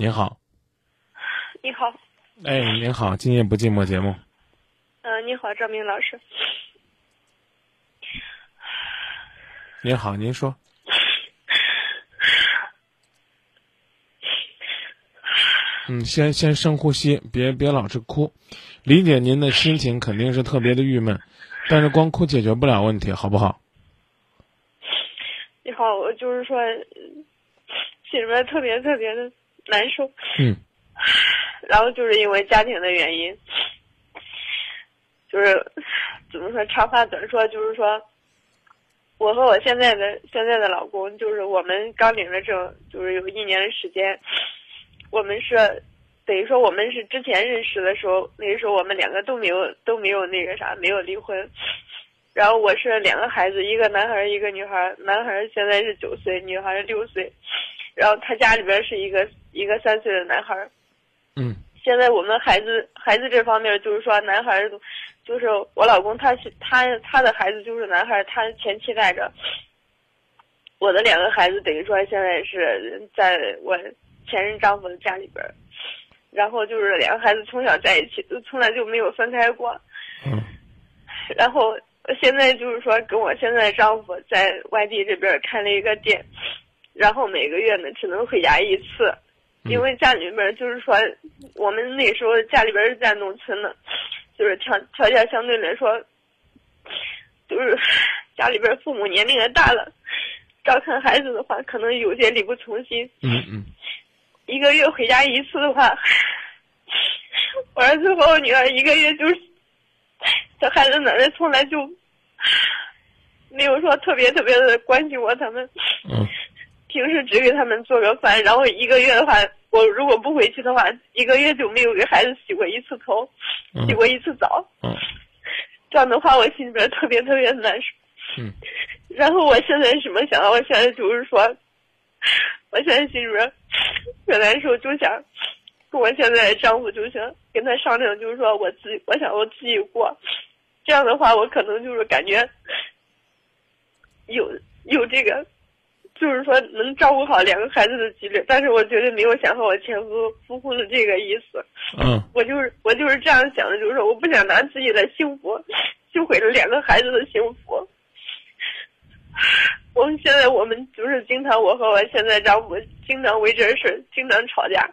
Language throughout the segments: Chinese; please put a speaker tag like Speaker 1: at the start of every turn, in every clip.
Speaker 1: 您好，
Speaker 2: 你好，
Speaker 1: 哎，您好，今夜不寂寞节目，
Speaker 2: 嗯、你好，张明老师。
Speaker 1: 您好，您说，嗯，先先深呼吸，别别老是哭，理解您的心情肯定是特别的郁闷，但是光哭解决不了问题，好不好？
Speaker 2: 你好，我就是说，嗯心里面特别特别的难受，
Speaker 1: 嗯
Speaker 2: 然后就是因为家庭的原因，就是怎么说，长话短说，就是说，我和我现在的现在的老公，就是我们刚领了证，就是有一年的时间，我们是等于说我们是之前认识的时候，那个时候我们两个都没有都没有那个啥，没有离婚。然后我是两个孩子，一个男孩儿，一个女孩儿。男孩儿现在是九岁，女孩儿六岁。然后他家里边是一个一个三岁的男孩儿。
Speaker 1: 嗯
Speaker 2: 现在我们孩子孩子这方面就是说，男孩儿就是我老公他是他他的孩子就是男孩儿，他前妻带着。我的两个孩子等于说现在是在我前任丈夫的家里边儿，然后就是两个孩子从小在一起，都从来就没有分开过。
Speaker 1: 嗯
Speaker 2: 然后现在就是说跟我现在的丈夫在外地这边开了一个店，然后每个月呢只能回家一次，因为家里边就是说我们那时候家里边是在农村的，就是条条件相对来说，就是 家里边父母年龄也大了，照看孩子的话可能有些力不从心，
Speaker 1: 嗯嗯。
Speaker 2: 一个月回家一次的话，我儿子和我女儿一个月就是，这孩子奶奶从来就没有说特别特别的关心过，他们。
Speaker 1: 嗯
Speaker 2: 平时只给他们做个饭，然后一个月的话，我如果不回去的话，一个月就没有给孩子洗过一次头，
Speaker 1: 嗯
Speaker 2: 洗过一次澡。
Speaker 1: 嗯
Speaker 2: 这样的话，我心里边特别特别难受。
Speaker 1: 嗯
Speaker 2: 然后我现在什么想？我现在就是说，我现在心里边特难受，就想跟我现在的丈夫就想跟他商量，就是说我自己，我想我自己过。这样的话，我可能就是感觉有有这个，就是说能照顾好两个孩子的几率。但是我绝对没有想和我前夫复婚的这个意思。
Speaker 1: 嗯
Speaker 2: 我就是我就是这样想的，就是说我不想拿自己的幸福去毁了两个孩子的幸福。我们现在我们就是经常我和我现在丈夫经常为这事经常吵架，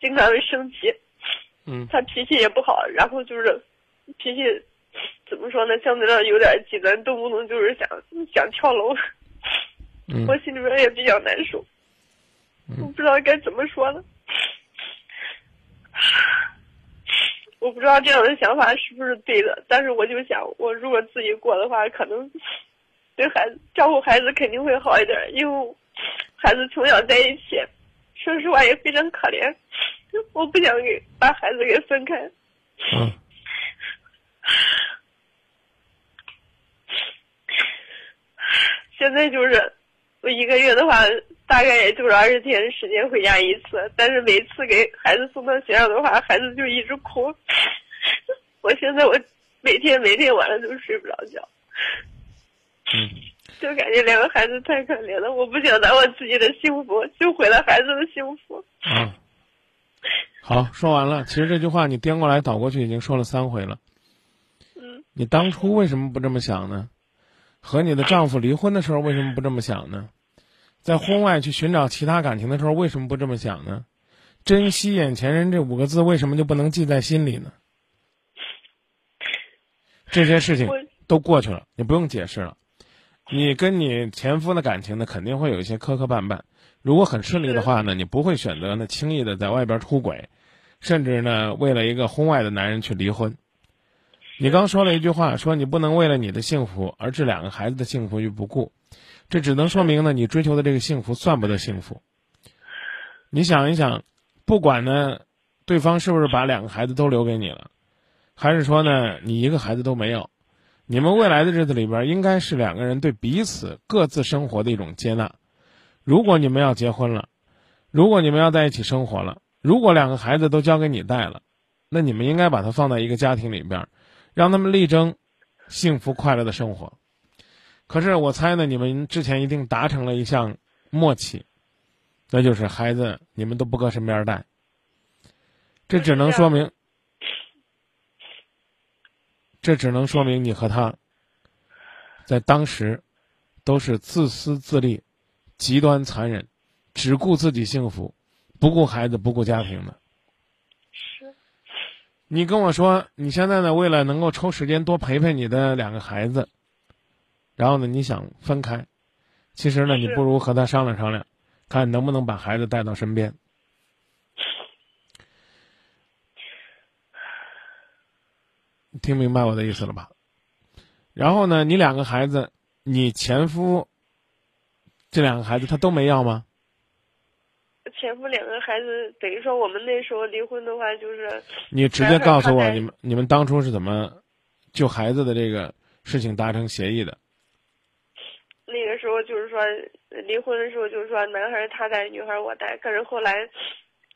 Speaker 2: 经常会生气。
Speaker 1: 嗯
Speaker 2: 他脾气也不好，然后就是脾气怎么说呢，相对来说有点极端，动不动就是想想跳楼。
Speaker 1: 嗯
Speaker 2: 我心里边也比较难受，我不知道该怎么说了。我不知道这样的想法是不是对的，但是我就想，我如果自己过的话，可能对孩子照顾孩子肯定会好一点，因为孩子从小在一起，说实话也非常可怜，我不想给把孩子给分开。
Speaker 1: 嗯
Speaker 2: 现在就是我一个月的话，大概也就是二十天的时间回家一次，但是每次给孩子送到学校的话，孩子就一直哭。我现在我每天每天晚上都睡不着觉，
Speaker 1: 嗯
Speaker 2: 就感觉两个孩子太可怜了，我不想拿我自己的幸福就毁了孩子的幸福。
Speaker 1: 啊，好，说完了。其实这句话你颠过来倒过去已经说了三回了。
Speaker 2: 嗯，
Speaker 1: 你当初为什么不这么想呢？和你的丈夫离婚的时候为什么不这么想呢？在婚外去寻找其他感情的时候为什么不这么想呢？珍惜眼前人这五个字为什么就不能记在心里呢？这些事情都过去了，你不用解释了。你跟你前夫的感情呢，肯定会有一些磕磕绊绊。如果很顺利的话呢，你不会选择呢轻易的在外边出轨，甚至呢为了一个婚外的男人去离婚。你刚说了一句话，说你不能为了你的幸福而置两个孩子的幸福于不顾，这只能说明呢你追求的这个幸福算不得幸福。你想一想，不管呢对方是不是把两个孩子都留给你了，还是说呢你一个孩子都没有，你们未来的日子里边应该是两个人对彼此各自生活的一种接纳。如果你们要结婚了，如果你们要在一起生活了，如果两个孩子都交给你带了，那你们应该把它放在一个家庭里边，让他们力争幸福快乐的生活。可是我猜呢，你们之前一定达成了一项默契，那就是孩子你们都不搁身边带。这只能说明，这只能说明你和他在当时都是自私自利、极端残忍、只顾自己幸福，不顾孩子、不顾家庭的。
Speaker 2: 是，
Speaker 1: 你跟我说，你现在呢，为了能够抽时间多陪陪你的两个孩子，然后呢，你想分开，其实呢，你不如和他商量商量，看能不能把孩子带到身边。听明白我的意思了吧？然后呢，你两个孩子，你前夫这两个孩子他都没要吗？
Speaker 2: 前夫两个孩子，等于说我们那时候离婚的话，就是
Speaker 1: 你直接告诉我，你们你们当初是怎么就孩子的这个事情达成协议的？
Speaker 2: 那个时候就是说离婚的时候，就是说男孩他带，女孩我带。可是后来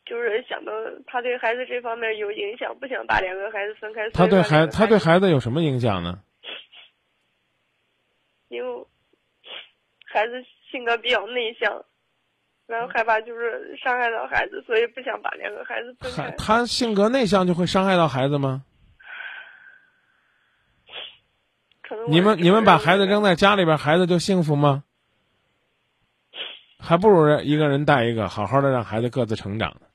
Speaker 2: 就是想到他对孩子这方面有影响，不想把两个孩子分开。
Speaker 1: 他对孩他对孩子有什么影响呢？
Speaker 2: 因为孩子性格比较内向，然后害怕就是伤害到孩子，所以不想把两个孩子分开。
Speaker 1: 他性格内向就会伤害到孩子吗？
Speaker 2: 可能
Speaker 1: 你们你们把孩子扔在家里边，孩子就幸福吗？还不如一个人带一个，好好的让孩子各自成长呢。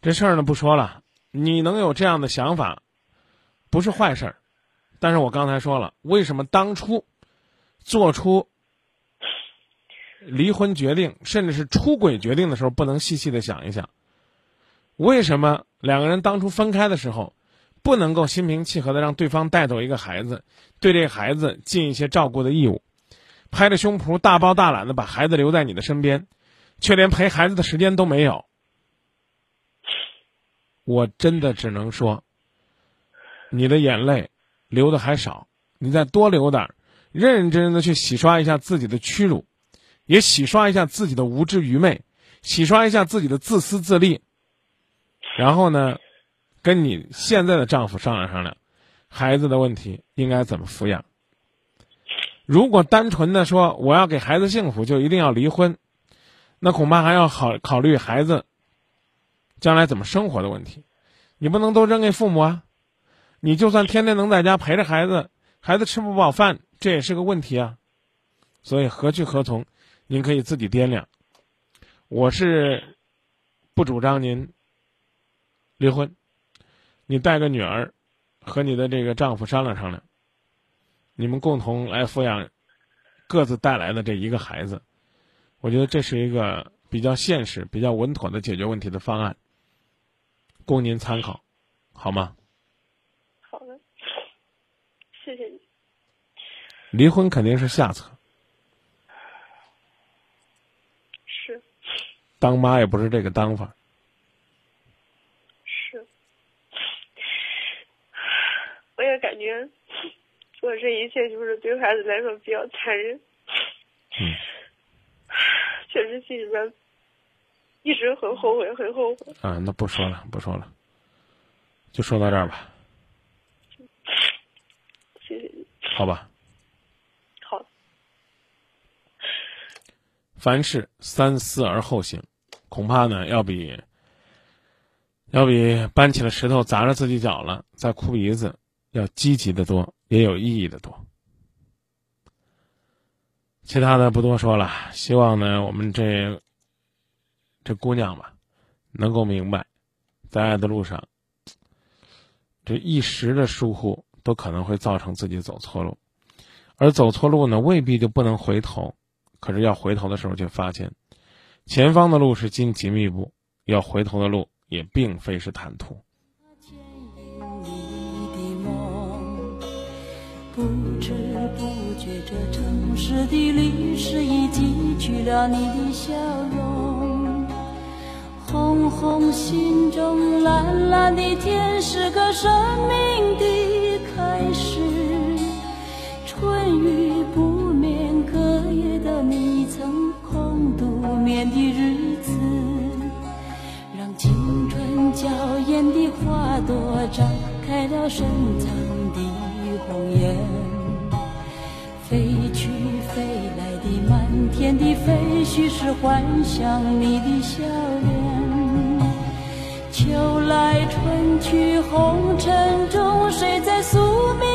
Speaker 1: 这事儿呢不说了，你能有这样的想法，不是坏事儿。但是我刚才说了，为什么当初做出离婚决定，甚至是出轨决定的时候，不能细细的想一想，为什么两个人当初分开的时候，不能够心平气和的让对方带走一个孩子，对这个孩子尽一些照顾的义务，拍着胸脯大包大揽的把孩子留在你的身边，却连陪孩子的时间都没有。我真的只能说，你的眼泪流的还少，你再多流点儿，认认真真的去洗刷一下自己的屈辱，也洗刷一下自己的无知愚昧，洗刷一下自己的自私自利，然后呢，跟你现在的丈夫商量商量，孩子的问题应该怎么抚养。如果单纯的说我要给孩子幸福，就一定要离婚，那恐怕还要考考虑孩子将来怎么生活的问题。你不能都扔给父母啊！你就算天天能在家陪着孩子，孩子吃不饱饭，这也是个问题啊。所以何去何从，您可以自己掂量。我是不主张您离婚，你带个女儿，和你的这个丈夫商量商量，你们共同来抚养各自带来的这一个孩子。我觉得这是一个比较现实、比较稳妥的解决问题的方案，供您参考，好吗？
Speaker 2: 好的，谢谢你。
Speaker 1: 离婚肯定是下策，
Speaker 2: 是
Speaker 1: 当妈也不是这个当法。
Speaker 2: 是，我也感觉做这一切就是对孩子来说比较残忍。
Speaker 1: 嗯，
Speaker 2: 确实心里边一直很后悔，很后悔。
Speaker 1: 啊，那不说了，不说了，就说到这儿吧，
Speaker 2: 谢谢你。
Speaker 1: 好吧。
Speaker 2: 好，
Speaker 1: 凡事三思而后行，恐怕呢要比要比搬起了石头砸着自己脚了再哭鼻子要积极的多，也有意义的多。其他的不多说了，希望呢我们这这姑娘吧，能够明白，在爱的路上，这一时的疏忽都可能会造成自己走错路，而走错路呢未必就不能回头。可是要回头的时候，却发现前方的路是荆棘密布，要回头的路也并非是坦途。
Speaker 3: 不知不觉，这城市的历史已记取了你的笑容。红红心中，蓝蓝的天，是个生命的开始。春雨不的日子。让青春娇艳的花朵绽开了深藏的红颜，飞去飞来的满天的飞絮是幻想你的笑脸。秋来春去红尘中。谁在宿命